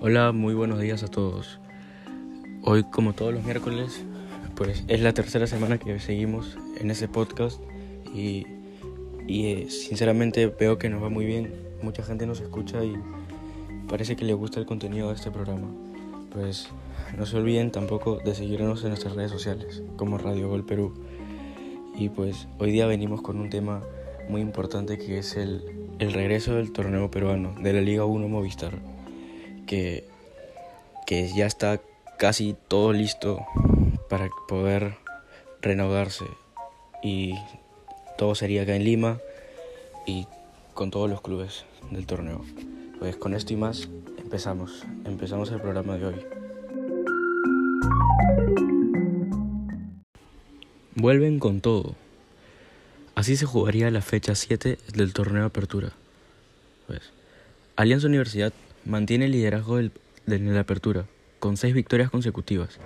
Hola, muy buenos días a todos. Hoy, como todos los miércoles, pues es la tercera semana que seguimos en ese podcast y, eh, sinceramente veo que nos va muy bien. Mucha gente nos escucha y parece que le gusta el contenido de este programa. Pues no se olviden tampoco de seguirnos en nuestras redes sociales como Radio Gol Perú. Y pues hoy día venimos con un tema muy importante que es el, el regreso del torneo peruano de la Liga 1 Movistar que, que ya está casi todo listo para poder renovarse y todo sería acá en Lima y con todos los clubes del torneo. Pues con esto y más empezamos, empezamos el programa de hoy. Vuelven con todo. Así se jugaría la fecha 7 del torneo apertura. Pues, Alianza Universidad mantiene el liderazgo del, de la apertura, con seis victorias consecutivas,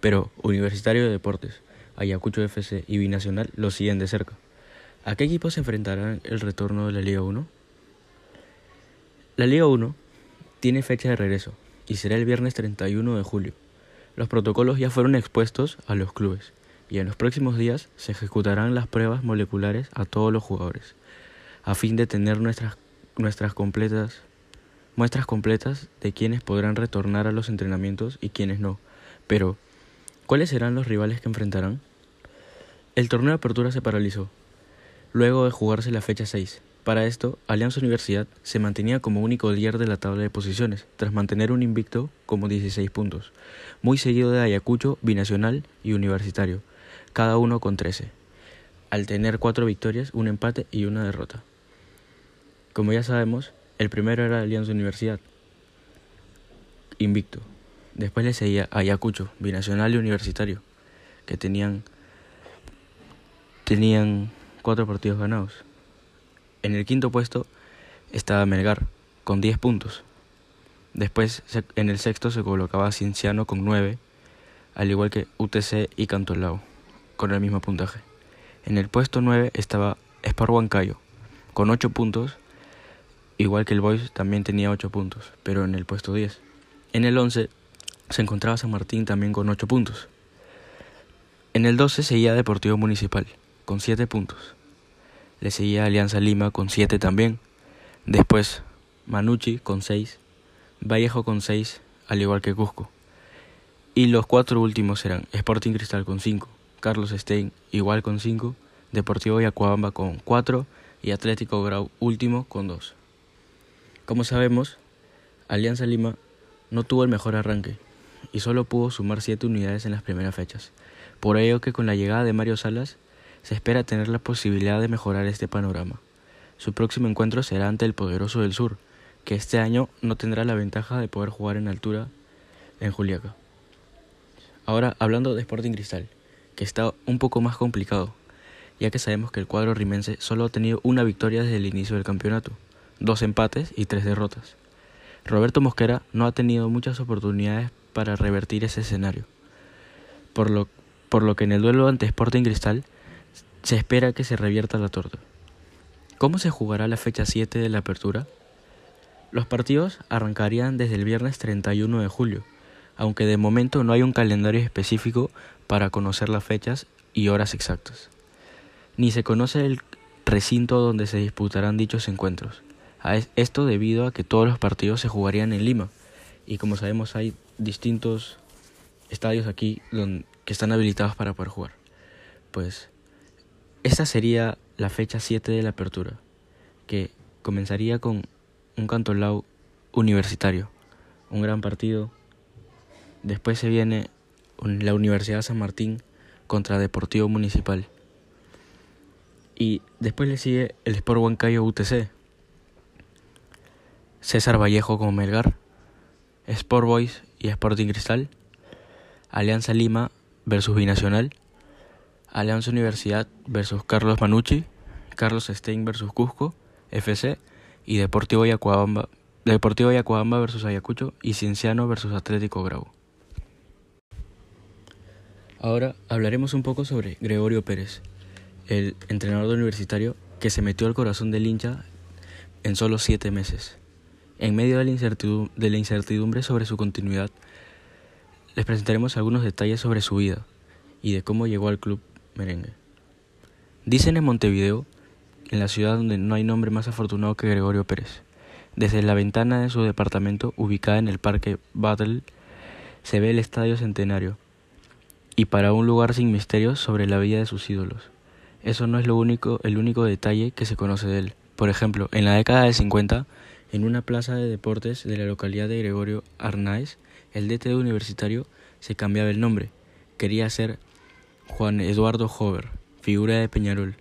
pero Universitario de Deportes, Ayacucho FC y Binacional lo siguen de cerca. ¿A qué equipos se enfrentarán el retorno de la Liga 1? La Liga 1 tiene fecha de regreso y será el viernes 31 de julio. Los protocolos ya fueron expuestos a los clubes y en los próximos días se ejecutarán las pruebas moleculares a todos los jugadores, a fin de tener nuestras, nuestras completas muestras completas de quienes podrán retornar a los entrenamientos y quienes no. Pero, ¿cuáles serán los rivales que enfrentarán? El torneo de apertura se paralizó, luego de jugarse la fecha 6. Para esto, Alianza Universidad se mantenía como único líder de la tabla de posiciones, tras mantener un invicto como 16 puntos, muy seguido de Ayacucho, Binacional y Universitario, cada uno con 13, al tener cuatro victorias, un empate y una derrota. Como ya sabemos, el primero era Alianza Universidad, invicto. Después le seguía Ayacucho, Binacional y Universitario, que tenían, tenían cuatro partidos ganados. En el quinto puesto estaba Melgar, con 10 puntos. Después en el sexto se colocaba Cienciano con 9, al igual que UTC y Cantolao, con el mismo puntaje. En el puesto 9 estaba Sport Huancayo, con 8 puntos igual que el Boys también tenía 8 puntos, pero en el puesto 10. En el 11 se encontraba San Martín también con 8 puntos. En el 12 seguía Deportivo Municipal, con 7 puntos. Le seguía Alianza Lima con 7 también. Después Manucci con 6, Vallejo con 6, al igual que Cusco. Y los cuatro últimos eran Sporting Cristal con 5, Carlos Stein igual con 5, Deportivo Yacuabamba con 4 y Atlético Grau último con 2. Como sabemos, Alianza Lima no tuvo el mejor arranque y solo pudo sumar 7 unidades en las primeras fechas. Por ello que con la llegada de Mario Salas se espera tener la posibilidad de mejorar este panorama. Su próximo encuentro será ante el Poderoso del Sur, que este año no tendrá la ventaja de poder jugar en altura en Juliaca. Ahora hablando de Sporting Cristal, que está un poco más complicado, ya que sabemos que el cuadro rimense solo ha tenido una victoria desde el inicio del campeonato dos empates y tres derrotas. Roberto Mosquera no ha tenido muchas oportunidades para revertir ese escenario, por lo, por lo que en el duelo ante Sporting Cristal se espera que se revierta la torta. ¿Cómo se jugará la fecha 7 de la apertura? Los partidos arrancarían desde el viernes 31 de julio, aunque de momento no hay un calendario específico para conocer las fechas y horas exactas. Ni se conoce el recinto donde se disputarán dichos encuentros. Esto debido a que todos los partidos se jugarían en Lima y como sabemos hay distintos estadios aquí que están habilitados para poder jugar. Pues esta sería la fecha 7 de la apertura, que comenzaría con un Cantolao universitario, un gran partido. Después se viene la Universidad San Martín contra Deportivo Municipal. Y después le sigue el Sport Huancayo UTC, César Vallejo con Melgar, Sport Boys y Sporting Cristal, Alianza Lima versus Binacional, Alianza Universidad versus Carlos Manucci, Carlos Stein versus Cusco, FC y Deportivo Yacuabamba, Deportivo versus Ayacucho y Cienciano versus Atlético Grau. Ahora hablaremos un poco sobre Gregorio Pérez, el entrenador universitario que se metió al corazón del hincha en solo siete meses En medio de la, incertidumbre, sobre su continuidad, les presentaremos algunos detalles sobre su vida y de cómo llegó al club merengue. Dicen en Montevideo, en la ciudad donde no hay nombre más afortunado que Gregorio Pérez. Desde la ventana de su departamento, ubicada en el Parque Battle, se ve el Estadio Centenario, y para un lugar sin misterios sobre la vida de sus ídolos. Eso no es lo único, el único detalle que se conoce de él. Por ejemplo, en la década de 50, en una plaza de deportes de la localidad de Gregorio Arnaez, el DT universitario se cambiaba el nombre. Quería ser Juan Eduardo Hover, figura de Peñarol,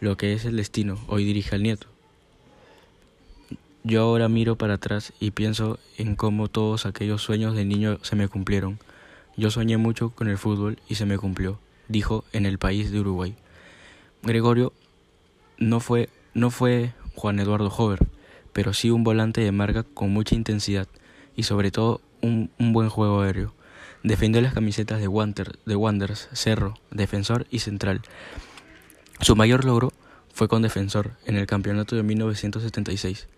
lo que es el destino, hoy dirige al nieto. Yo ahora miro para atrás y pienso en cómo todos aquellos sueños de niño se me cumplieron. Yo soñé mucho con el fútbol y se me cumplió, dijo en el país de Uruguay. Gregorio no fue, no fue Juan Eduardo Hover, pero sí un volante de marca con mucha intensidad y sobre todo un, un buen juego aéreo. Defendió las camisetas de, Wander, de Wanderers, Cerro, Defensor y Central. Su mayor logro fue con Defensor en el campeonato de 1976.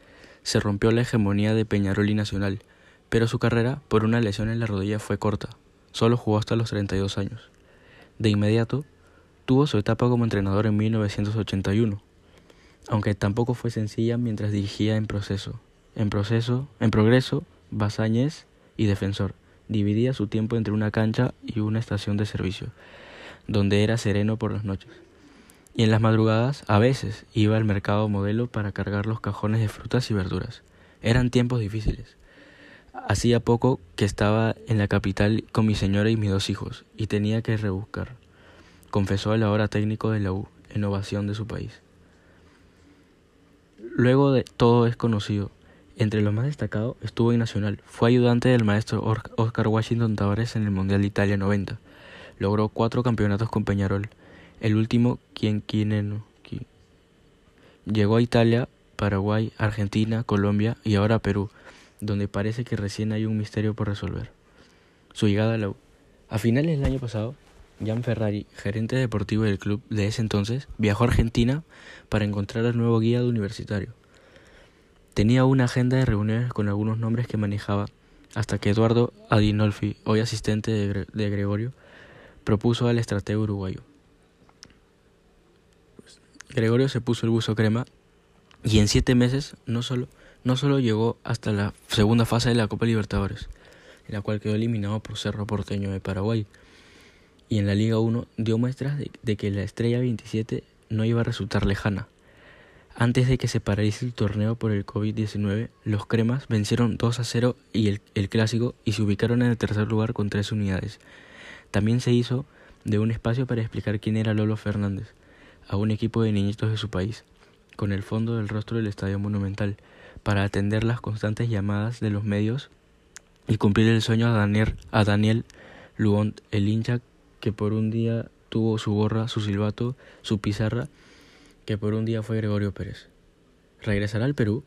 Se rompió la hegemonía de Peñarol y Nacional, pero su carrera por una lesión en la rodilla fue corta. Solo jugó hasta los 32 años. De inmediato, tuvo su etapa como entrenador en 1981, aunque tampoco fue sencilla mientras dirigía en proceso, en proceso, en progreso, Basáñez y Defensor. Dividía su tiempo entre una cancha y una estación de servicio, donde era sereno por las noches. Y en las madrugadas, a veces, iba al mercado modelo para cargar los cajones de frutas y verduras. Eran tiempos difíciles. Hacía poco que estaba en la capital con mi señora y mis dos hijos, y tenía que rebuscar, confesó el ahora técnico de la U, en ovación de su país. Luego de todo es conocido. Entre los más destacados estuvo en Nacional. Fue ayudante del maestro Oscar Washington Tavares en el Mundial de Italia 90. Logró cuatro campeonatos con Peñarol. El último, quien, quien, quien llegó a Italia, Paraguay, Argentina, Colombia y ahora Perú donde parece que recién hay un misterio por resolver. Su llegada a la U. A finales del año pasado, Ferrari, gerente deportivo del club de ese entonces, viajó a Argentina para encontrar al nuevo guía de universitario. Tenía una agenda de reuniones con algunos nombres que manejaba, hasta que Eduardo Adinolfi, hoy asistente de, Gregorio, propuso al estratego uruguayo. Gregorio se puso el buzo crema y en siete meses no solo no solo llegó hasta la segunda fase de la Copa Libertadores, en la cual quedó eliminado por Cerro Porteño de Paraguay, y en la Liga 1 dio muestras de, que la estrella 27 no iba a resultar lejana. Antes de que se paralice el torneo por el COVID-19, los cremas vencieron 2 a 0 y el, el clásico y se ubicaron en el tercer lugar con tres unidades. También se hizo de un espacio para explicar quién era Lolo Fernández, a un equipo de niñitos de su país, con el fondo del rostro del Estadio Monumental, para atender las constantes llamadas de los medios y cumplir el sueño a Daniel, a Daniel Luont, el hincha que por un día tuvo su gorra, su silbato, su pizarra, que por un día fue Gregorio Pérez. ¿Regresará al Perú?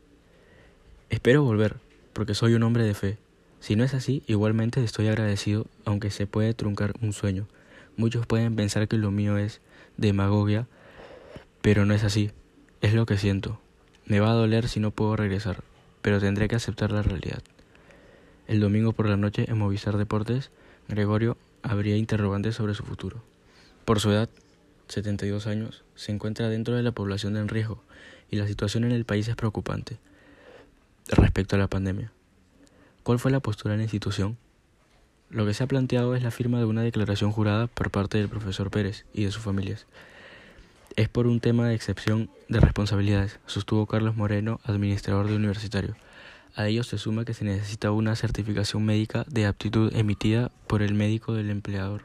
Espero volver, porque soy un hombre de fe. Si no es así, igualmente estoy agradecido, aunque se puede truncar un sueño. Muchos pueden pensar que lo mío es demagogia, pero no es así. Es lo que siento. Me va a doler si no puedo regresar, pero tendré que aceptar la realidad. El domingo por la noche en Movistar Deportes, Gregorio habría interrogantes sobre su futuro. Por su edad, 72 años, se encuentra dentro de la población en riesgo y la situación en el país es preocupante respecto a la pandemia. ¿Cuál fue la postura de la institución? Lo que se ha planteado es la firma de una declaración jurada por parte del profesor Pérez y de sus familias es por un tema de excepción de responsabilidades, sostuvo Carlos Moreno, administrador de universitario. A ello se suma que se necesita una certificación médica de aptitud emitida por el médico del empleador.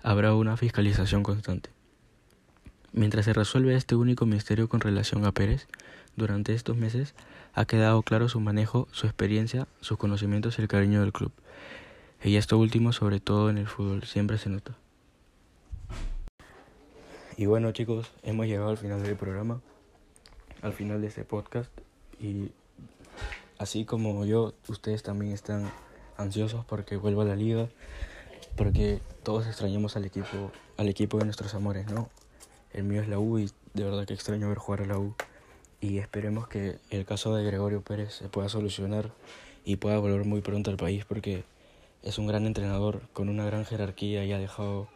Habrá una fiscalización constante. Mientras se resuelve este único misterio con relación a Pérez, durante estos meses ha quedado claro su manejo, su experiencia, sus conocimientos y el cariño del club. Y esto último, sobre todo en el fútbol, siempre se nota. Y bueno chicos, hemos llegado al final del programa, al final de este podcast y así como yo, ustedes también están ansiosos porque vuelva a la liga, porque todos extrañamos al equipo, al equipo de nuestros amores, ¿no? El mío es la U y de verdad que extraño ver jugar a la U. y esperemos que el caso de Gregorio Pérez se pueda solucionar y pueda volver muy pronto al país porque es un gran entrenador con una gran jerarquía y ha dejado,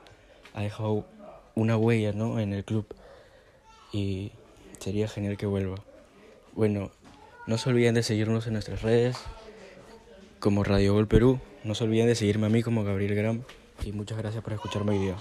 ha dejado una huella ¿no? en el club y sería genial que vuelva. Bueno, no se olviden de seguirnos en nuestras redes como Radio Gol Perú, no se olviden de seguirme a mí como Gabriel Gram y muchas gracias por escucharme hoy día.